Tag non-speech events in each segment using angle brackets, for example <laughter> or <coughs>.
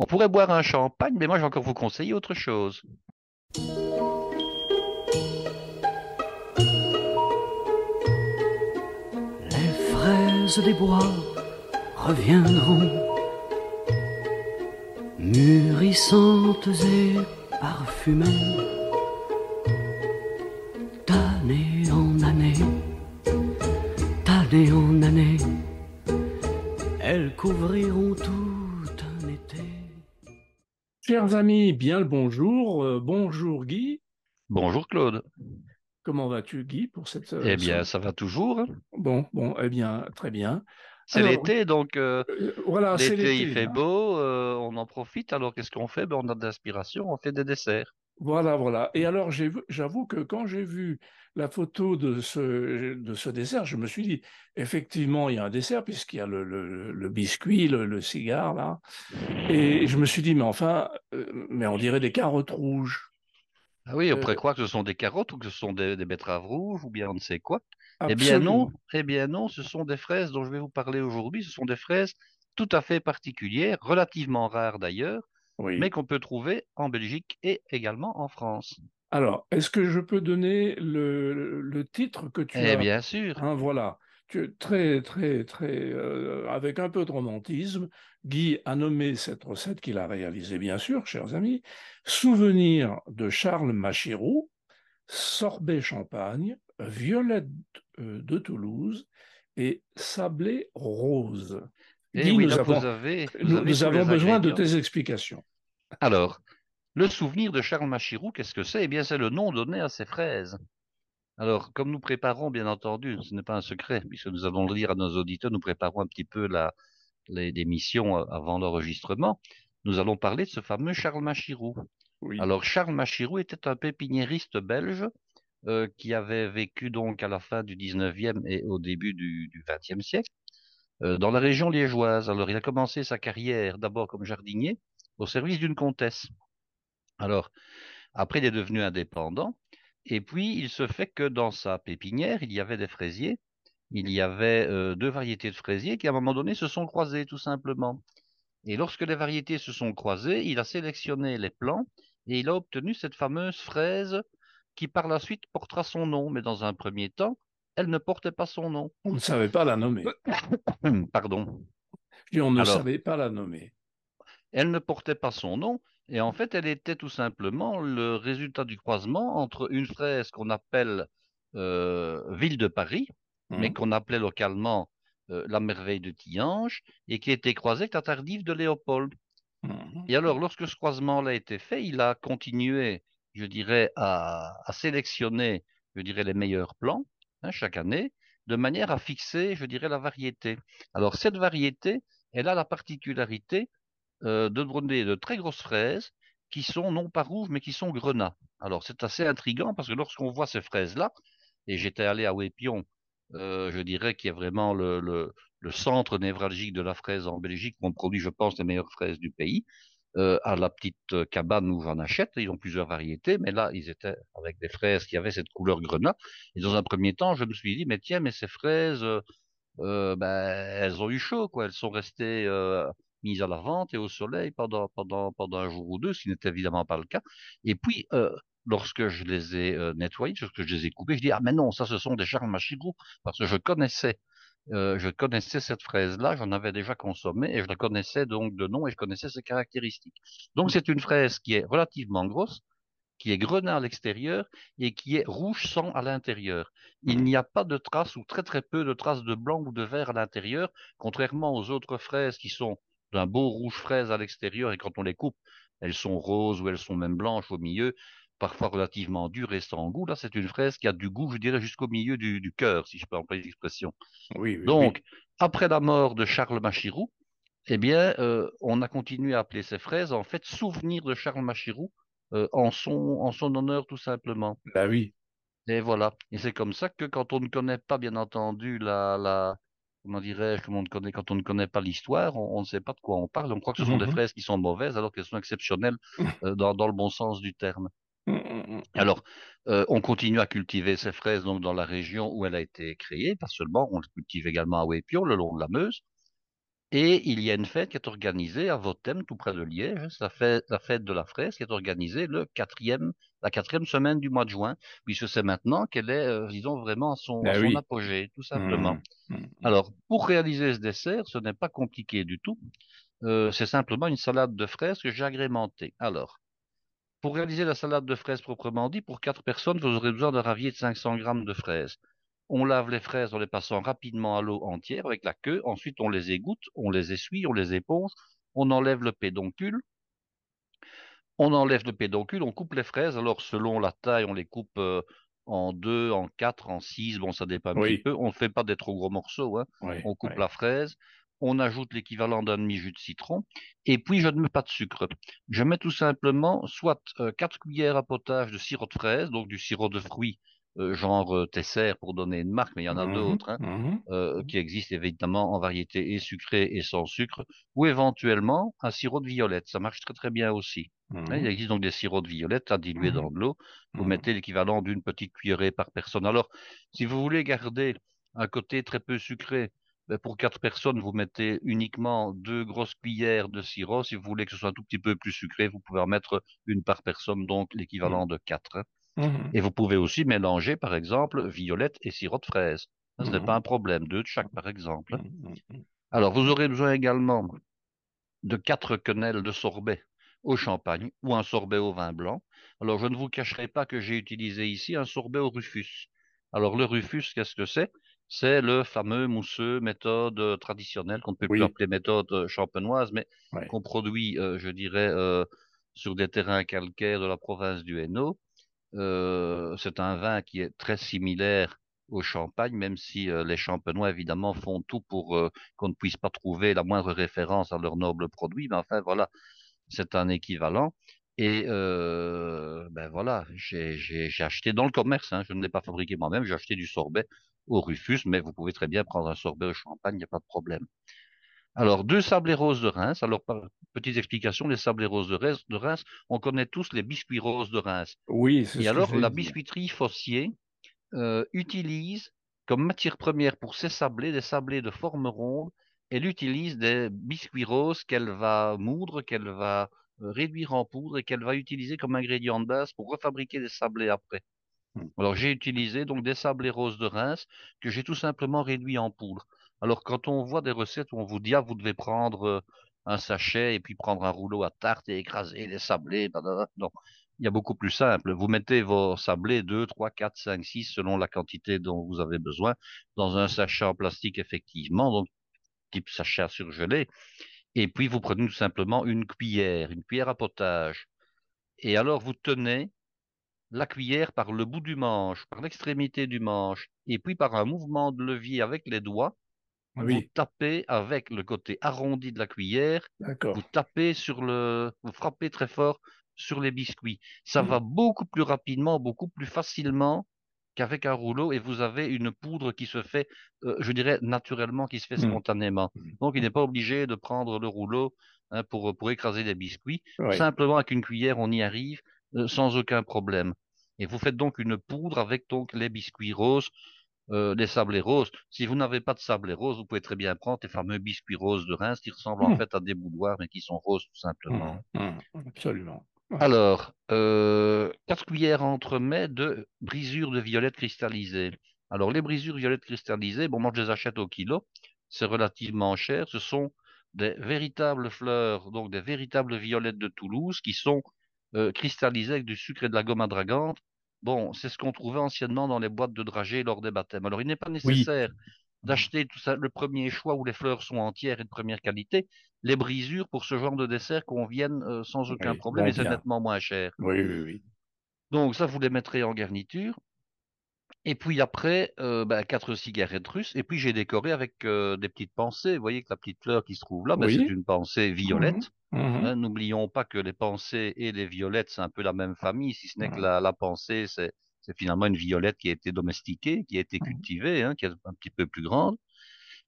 On pourrait boire un champagne, mais moi, je vais encore vous conseiller autre chose. Les fraises des bois reviendront, mûrissantes et parfumées, d'année en année, d'année en année, elles couvriront tout. Chers amis, bien le bonjour. Euh, bonjour Guy. Bonjour Claude. Comment vas-tu Guy pour cette euh, Eh bien, ça va toujours. Bon, bon, eh bien, très bien. C'est l'été, donc euh, euh, voilà, c'est l'été, il fait hein. beau, euh, on en profite. Alors, qu'est-ce qu'on fait? Ben, on a de l'inspiration, on fait des desserts. Voilà, voilà. Et alors, j'avoue que quand j'ai vu la photo de ce, de ce dessert, je me suis dit, effectivement, il y a un dessert puisqu'il y a le, le- le biscuit, le, le cigare, là. Et je me suis dit, mais enfin, euh, mais on dirait des carottes rouges. Ah oui, on Euh, pourrait croire que ce sont des carottes ou que ce sont des, des betteraves rouges ou bien on ne sait quoi. Eh bien non, eh bien non, ce sont des fraises dont je vais vous parler aujourd'hui. Ce sont des fraises tout à fait particulières, relativement rares d'ailleurs, mais qu'on peut trouver en Belgique et également en France. Alors, est-ce que je peux donner le, le titre que tu Eh as? bien sûr. Hein, voilà, tu, très, très, très, euh, avec un peu de romantisme, Guy a nommé cette recette qu'il a réalisée, bien sûr, chers amis, Souvenir de Charles Machirou, sorbet champagne, violette euh, de Toulouse et sablé rose. Eh Guy, oui, nous vous avons, avez, vous nous, avez nous avons besoin de tes explications. Alors, le souvenir de Charles Machirou, qu'est-ce que c'est? Eh bien, c'est le nom donné à ces fraises. Alors, comme nous préparons, bien entendu, ce n'est pas un secret, puisque nous allons le dire à nos auditeurs, nous préparons un petit peu la, les émissions euh, avant l'enregistrement. Nous allons parler de ce fameux Charles Machirou. Oui, Alors, Charles Machirou était un pépiniériste belge euh, qui avait vécu donc à la fin du 19e et au début du, du 20e siècle euh, dans la région liégeoise. Alors, il a commencé sa carrière d'abord comme jardinier au service d'une comtesse. Alors, après, il est devenu indépendant. Et puis, il se fait que dans sa pépinière, il y avait des fraisiers. Il y avait euh, deux variétés de fraisiers qui, à un moment donné, se sont croisés, tout simplement. Et lorsque les variétés se sont croisées, il a sélectionné les plants et il a obtenu cette fameuse fraise qui, par la suite, portera son nom. Mais dans un premier temps, elle ne portait pas son nom. on ne savait pas la nommer. <coughs> Pardon. On ne Alors, savait pas la nommer. elle ne portait pas son nom, et en fait, elle était tout simplement le résultat du croisement entre une fraise qu'on appelle euh, Ville de Paris, mais Hein qu'on appelait localement euh, la merveille de Tillange, et qui était croisée avec la tardive de Léopold. Mhm. Et alors, lorsque ce croisement-là a été fait, il a continué, je dirais, à, à sélectionner, je dirais, les meilleurs plants hein, chaque année, de manière à fixer, je dirais, la variété. Alors, cette variété, elle a la particularité euh, de donner de très grosses fraises qui sont non pas rouges, mais qui sont grenats. Alors, c'est assez intriguant parce que lorsqu'on voit ces fraises-là, et j'étais allé à Ouépion, euh, je dirais qu'il y a vraiment le, centre névralgique de la fraise en Belgique, où on produit, je pense, les meilleures fraises du pays, euh, à la petite cabane où j'en achète. Ils ont plusieurs variétés, mais là, ils étaient avec des fraises qui avaient cette couleur grenat. Et dans un premier temps, je me suis dit, mais tiens, mais ces fraises, ben, elles ont eu chaud, quoi. Elles sont restées mises à la vente et au soleil pendant, pendant, pendant un jour ou deux, ce qui n'était évidemment pas le cas. Et puis, euh, lorsque je les ai euh, nettoyées, lorsque je les ai coupées, je dis, ah mais non, ça, ce sont des Charles Machigou, parce que je connaissais, euh, je connaissais cette fraise-là, j'en avais déjà consommé, et je la connaissais donc de nom, et je connaissais ses caractéristiques. Donc, c'est une fraise qui est relativement grosse, qui est grenat à l'extérieur et qui est rouge sang à l'intérieur. Il n'y a pas de traces ou très très peu de traces de blanc ou de vert à l'intérieur, contrairement aux autres fraises qui sont d'un beau rouge fraise à l'extérieur et quand on les coupe, elles sont roses ou elles sont même blanches au milieu, parfois relativement dures et sans goût. Là, c'est une fraise qui a du goût, je dirais, jusqu'au milieu du, du cœur, si je peux employer l'expression. Oui, oui, Donc, oui. après la mort de Charles Machirou, eh bien, euh, on a continué à appeler ces fraises, en fait, souvenir de Charles Machirou, euh, en son, en son honneur, tout simplement. Bah oui. Et voilà. Et c'est comme ça que quand on ne connaît pas, bien entendu, la, la, comment dirais-je, comment on ne connaît, quand on ne connaît pas l'histoire, on, on ne sait pas de quoi on parle. On croit que ce sont des Mhm. fraises qui sont mauvaises, alors qu'elles sont exceptionnelles, <laughs> euh, dans, dans le bon sens du terme. Mhm. Alors, euh, on continue à cultiver ces fraises donc dans la région où elle a été créée, pas seulement, on les cultive également à Ouépion, le long de la Meuse. Et il y a une fête qui est organisée à Votem, tout près de Liège. C'est la fête, la fête de la fraise qui est organisée le quatrième, la quatrième semaine du mois de juin, puisque c'est maintenant qu'elle est, euh, disons, vraiment à son, Ah son oui. apogée, tout simplement. Mmh, mmh. Alors, pour réaliser ce dessert, ce n'est pas compliqué du tout. Euh, c'est simplement une salade de fraises que j'ai agrémentée. Alors, pour réaliser la salade de fraises proprement dit, pour quatre personnes, vous aurez besoin d'un ravier de 500 grammes de fraises. On lave les fraises en les passant rapidement à l'eau entière avec la queue. Ensuite, on les égoutte, on les essuie, on les éponge, on enlève le pédoncule. On enlève le pédoncule, on coupe les fraises. Alors, selon la taille, on les coupe euh, en deux, en quatre, en six. Bon, ça dépend un Oui. petit peu. On ne fait pas des trop gros morceaux. Hein. On coupe la fraise. On ajoute l'équivalent d'un demi-jus de citron. Et puis, je ne mets pas de sucre. Je mets tout simplement soit euh, 4 cuillères à potage de sirop de fraise, donc du sirop de fruits, genre euh, Tesser pour donner une marque, mais il y en a Mhm, d'autres. hein mhm. euh, qui existe évidemment en variété et sucrée et sans sucre, ou éventuellement un sirop de violette. Ça marche très très bien aussi. Hein, Il Mhm, existe donc des sirops de violette à diluer dans de l'eau. Vous mettez l'équivalent d'une petite cuillerée par personne. Alors, si vous voulez garder un côté très peu sucré, ben, pour quatre personnes, vous mettez uniquement deux grosses cuillères de sirop. Si vous voulez que ce soit un tout petit peu plus sucré, vous pouvez en mettre une par personne, donc l'équivalent de quatre. Mhm, Et vous pouvez aussi mélanger, par exemple, violette et sirop de fraise. Ce n'est Mhm. pas un problème, deux de chaque, par exemple. mhm. Alors, vous aurez besoin également de quatre quenelles de sorbet au champagne ou un sorbet au vin blanc. Alors, je ne vous cacherai pas que j'ai utilisé ici un sorbet au rufus. Alors, le rufus, qu'est-ce que c'est? C'est le fameux mousseux méthode euh, traditionnelle qu'on ne peut plus appeler méthode euh, champenoise, mais Ouais. qu'on produit, euh, je dirais, euh, sur des terrains calcaires de la province du Hainaut. Euh, c'est un vin qui est très similaire au champagne, même si euh, les champenois, évidemment, font tout pour euh, qu'on ne puisse pas trouver la moindre référence à leur noble produit. Mais enfin, voilà, c'est un équivalent. Et ben voilà, j'ai acheté dans le commerce, hein, je ne l'ai pas fabriqué moi-même, j'ai acheté du sorbet au Rufus, mais vous pouvez très bien prendre un sorbet au champagne, il n'y a pas de problème. Alors, deux sablés roses de Reims. Alors, par petite explication, les sablés roses de Reims, de Reims, on connaît tous les biscuits roses de Reims. Oui, c'est Et ce alors, la biscuiterie Fossier euh, utilise comme matière première pour ses sablés des sablés de forme ronde. Elle utilise des biscuits roses qu'elle va moudre, qu'elle va euh, réduire en poudre et qu'elle va utiliser comme ingrédient de base pour refabriquer des sablés après. Hmm. Alors, j'ai utilisé donc des sablés roses de Reims que j'ai tout simplement réduits en poudre. Alors, quand on voit des recettes où on vous dit, ah, vous devez prendre euh, un sachet et puis prendre un rouleau à tarte et écraser les sablés, blablabla. non, il y a beaucoup plus simple. Vous mettez vos sablés 2, 3, 4, 5, 6 selon la quantité dont vous avez besoin dans un sachet en plastique effectivement, donc type sachet à surgeler. Et puis vous prenez tout simplement une cuillère, une cuillère à potage. Et alors vous tenez la cuillère par le bout du manche, par l'extrémité du manche, et puis par un mouvement de levier avec les doigts, vous tapez avec le côté arrondi de la cuillère vous tapez sur le, vous frappez très fort sur les biscuits. Ça Mm. va beaucoup plus rapidement, beaucoup plus facilement qu'avec un rouleau et vous avez une poudre qui se fait, euh, je dirais, naturellement, qui se fait Mm. spontanément. Mm. Donc, il n'est pas obligé de prendre le rouleau hein, pour, pour écraser des biscuits. Simplement, avec une cuillère, on y arrive euh, sans aucun problème. Et vous faites donc une poudre avec donc les biscuits roses, euh, les sablés roses. Si vous n'avez pas de sablés roses, vous pouvez très bien prendre les fameux biscuits roses de Reims qui ressemblent en Mm. fait à des boudoirs mais qui sont roses tout simplement. Mm, mm, Absolument. Alors, euh, 4 cuillères entremets de brisures de violettes cristallisées. Alors, les brisures violettes cristallisées, bon, moi je les achète au kilo, c'est relativement cher. Ce sont des véritables fleurs, donc des véritables violettes de Toulouse qui sont euh, cristallisées avec du sucre et de la gomme adragante. Bon, c'est ce qu'on trouvait anciennement dans les boîtes de dragées lors des baptêmes. Alors, il n'est pas Oui. nécessaire d'acheter tout ça, le premier choix où les fleurs sont entières et de première qualité. Les brisures pour ce genre de dessert conviennent euh, sans aucun Oui, problème et c'est nettement moins cher. Oui, oui, oui. Donc ça, vous les mettrez en garniture. Et puis après, euh, ben, quatre cigarettes russes. Et puis j'ai décoré avec euh, des petites pensées. Vous voyez que la petite fleur qui se trouve là, ben, c'est une pensée violette. Mhm, mhm. Hein, N'oublions pas que les pensées et les violettes, c'est un peu la même famille, si ce n'est que Mhm. la, la pensée, c'est finalement une violette qui a été domestiquée, qui a été cultivée, hein, qui est un petit peu plus grande.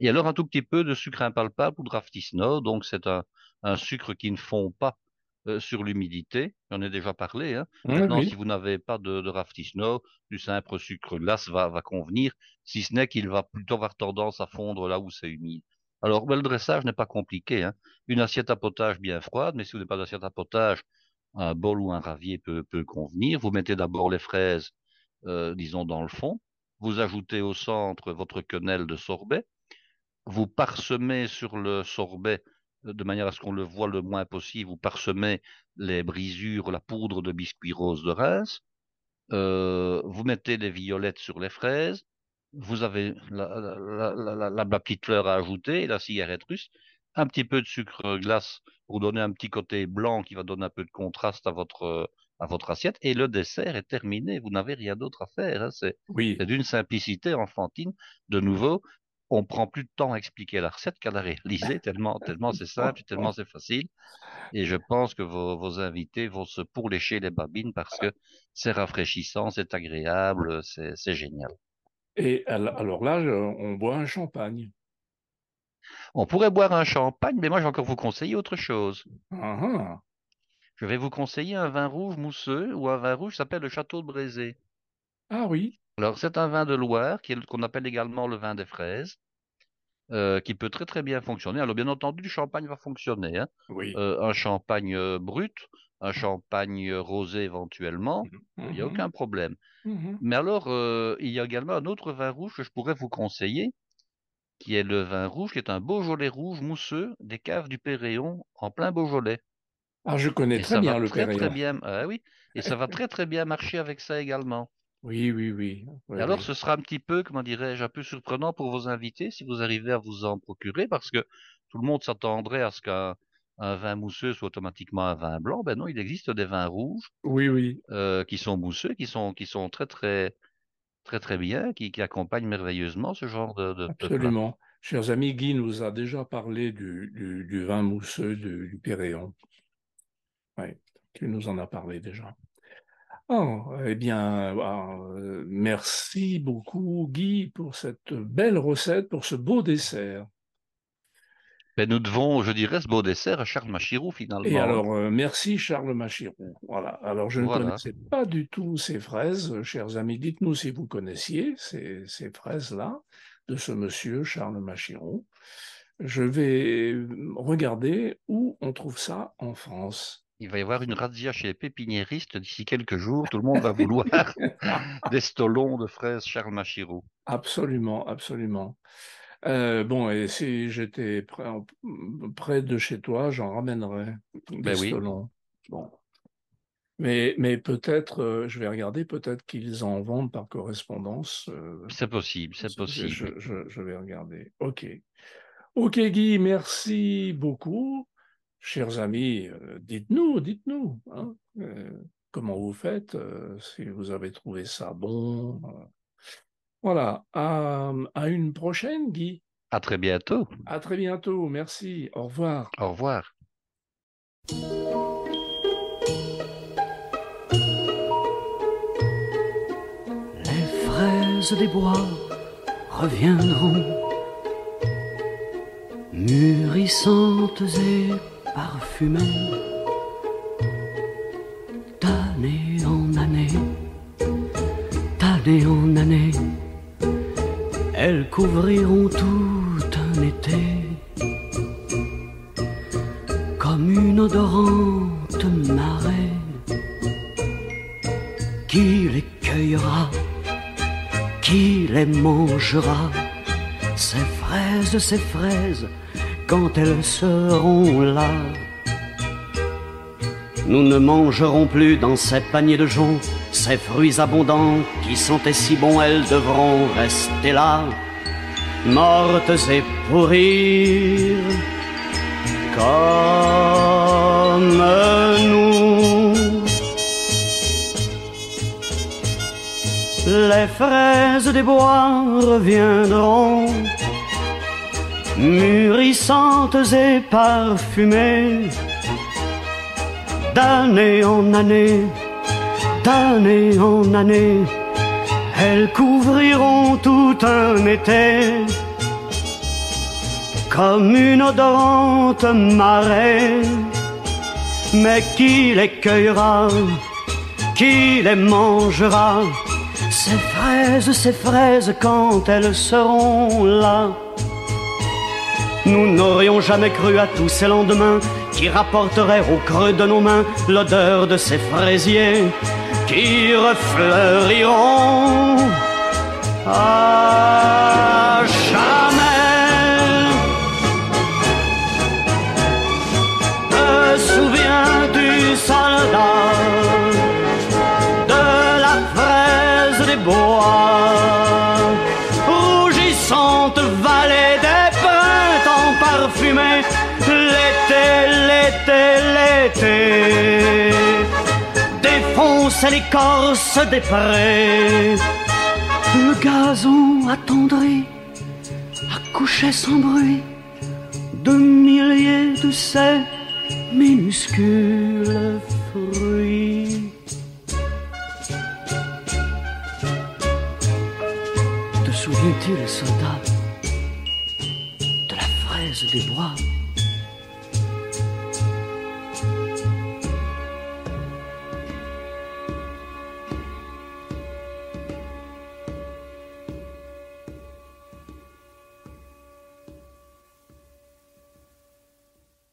Et alors un tout petit peu de sucre impalpable ou de raftisno. Donc c'est un, un sucre qui ne fond pas euh, sur l'humidité. J'en ai déjà parlé. Hein. Oui, Maintenant, oui. si vous n'avez pas de, de raftisno, du simple sucre glace va, va convenir, si ce n'est qu'il va plutôt avoir tendance à fondre là où c'est humide. Alors, ben, le dressage n'est pas compliqué. Hein. Une assiette à potage bien froide, mais si vous n'avez pas d'assiette à potage, un bol ou un ravier peut, peut convenir. Vous mettez d'abord les fraises, euh, disons, dans le fond. Vous ajoutez au centre votre quenelle de sorbet. Vous parsemez sur le sorbet de manière à ce qu'on le voit le moins possible. Vous parsemez les brisures, la poudre de biscuit rose de Reims. Euh, vous mettez les violettes sur les fraises. Vous avez la, la, la, la, petite fleur à ajouter, la cigarette russe, un petit peu de sucre glace pour donner un petit côté blanc qui va donner un peu de contraste à votre à votre assiette et le dessert est terminé. Vous n'avez rien d'autre à faire. Hein. C'est Oui, d'une simplicité enfantine. De nouveau, on prend plus de temps à expliquer la recette qu'à la réaliser <laughs> tellement tellement c'est simple, tellement c'est facile. Et je pense que vos, vos invités vont se pourlécher les babines parce que c'est rafraîchissant, c'est agréable, c'est génial. et al- alors là, on boit un champagne. On pourrait boire un champagne, mais moi, je vais encore vous conseiller autre chose. Ah, ah. Je vais vous conseiller un vin rouge mousseux ou un vin rouge qui s'appelle le Château de Brézé. Ah oui, Alors, c'est un vin de Loire qu'on appelle également le vin des fraises, euh, qui peut très très bien fonctionner. Alors, bien entendu, le champagne va fonctionner. hein. oui. Euh, un champagne euh, brut, un champagne rosé éventuellement, il n'y a Mhm, aucun problème. mhm. Mais alors, euh, il y a également un autre vin rouge que je pourrais vous conseiller, qui est le vin rouge, qui est un Beaujolais rouge mousseux des caves du Péréon en plein Beaujolais. Ah, je connais Et très bien le très très Péréon. bien, ah oui, et ça va très très bien marcher avec ça également. Oui, oui, oui. Et alors, oui. ce sera un petit peu, comment dirais-je, un peu surprenant pour vos invités si vous arrivez à vous en procurer, parce que tout le monde s'attendrait à ce qu'un un vin mousseux soit automatiquement un vin blanc. Ben non, il existe des vins rouges Oui, oui, euh, qui sont mousseux, qui sont qui sont très très très très bien, qui, qui accompagnent merveilleusement ce genre de, de, de plat. absolument. Chers amis, Guy nous a déjà parlé du, du, du vin mousseux du, du Péréon. Oui, tu nous en as parlé déjà. Oh, eh bien, euh, merci beaucoup, Guy, pour cette belle recette, pour ce beau dessert. Ben, nous devons, je dirais, ce beau dessert à Charles Machirou Et finalement. hein. alors, euh, merci Charles Machirou. Voilà. Alors, je ne Voilà. connaissais pas du tout ces fraises. Chers amis, dites-nous si vous connaissiez ces, ces fraises-là de ce monsieur Charles Machirou. Je vais regarder où on trouve ça en France. Il va y avoir une razzia chez les pépiniéristes d'ici quelques jours. Tout le monde va vouloir <laughs> des stolons de fraises Charles Machirou. Absolument, absolument. Euh, bon, et si j'étais près, près de chez toi, j'en ramènerais des Ben oui. stolons. Bon. Mais, mais peut-être, euh, je vais regarder, peut-être qu'ils en vendent par correspondance. euh, C'est possible, c'est possible. je- je- je vais regarder. OK. OK, Guy, merci beaucoup. Chers amis, euh, dites-nous, dites-nous, hein, euh, comment vous faites, euh, si vous avez trouvé ça bon. euh. Voilà, à, à une prochaine, Guy. À très bientôt. À très bientôt, merci, au revoir. Au revoir. Les fraises des bois reviendront, mûrissantes et parfumées, d'année en année, d'année en année, elles couvriront tout un été, comme une odorante marée qui les cueillera, qui les mangera, ces fraises, ces fraises, quand elles seront là. Nous ne mangerons plus dans ces paniers de joncs ces fruits abondants qui sentaient si bon, elles devront rester là, mortes et pourrir, comme nous. Les fraises des bois reviendront, mûrissantes et parfumées, d'année en année, d'année en année, elles couvriront tout un été, comme une odorante marée. Mais qui les cueillera, qui les mangera? Ces fraises, ces fraises, quand elles seront là, nous n'aurions jamais cru à tous ces lendemains qui rapporteraient au creux de nos mains l'odeur de ces fraisiers qui refleuriront à jamais. Défonce l'écorce des prés le gazon attendri accouchait sans bruit de milliers de ces minuscules fruits. Te souviens-tu, le soldat, de la fraise des bois?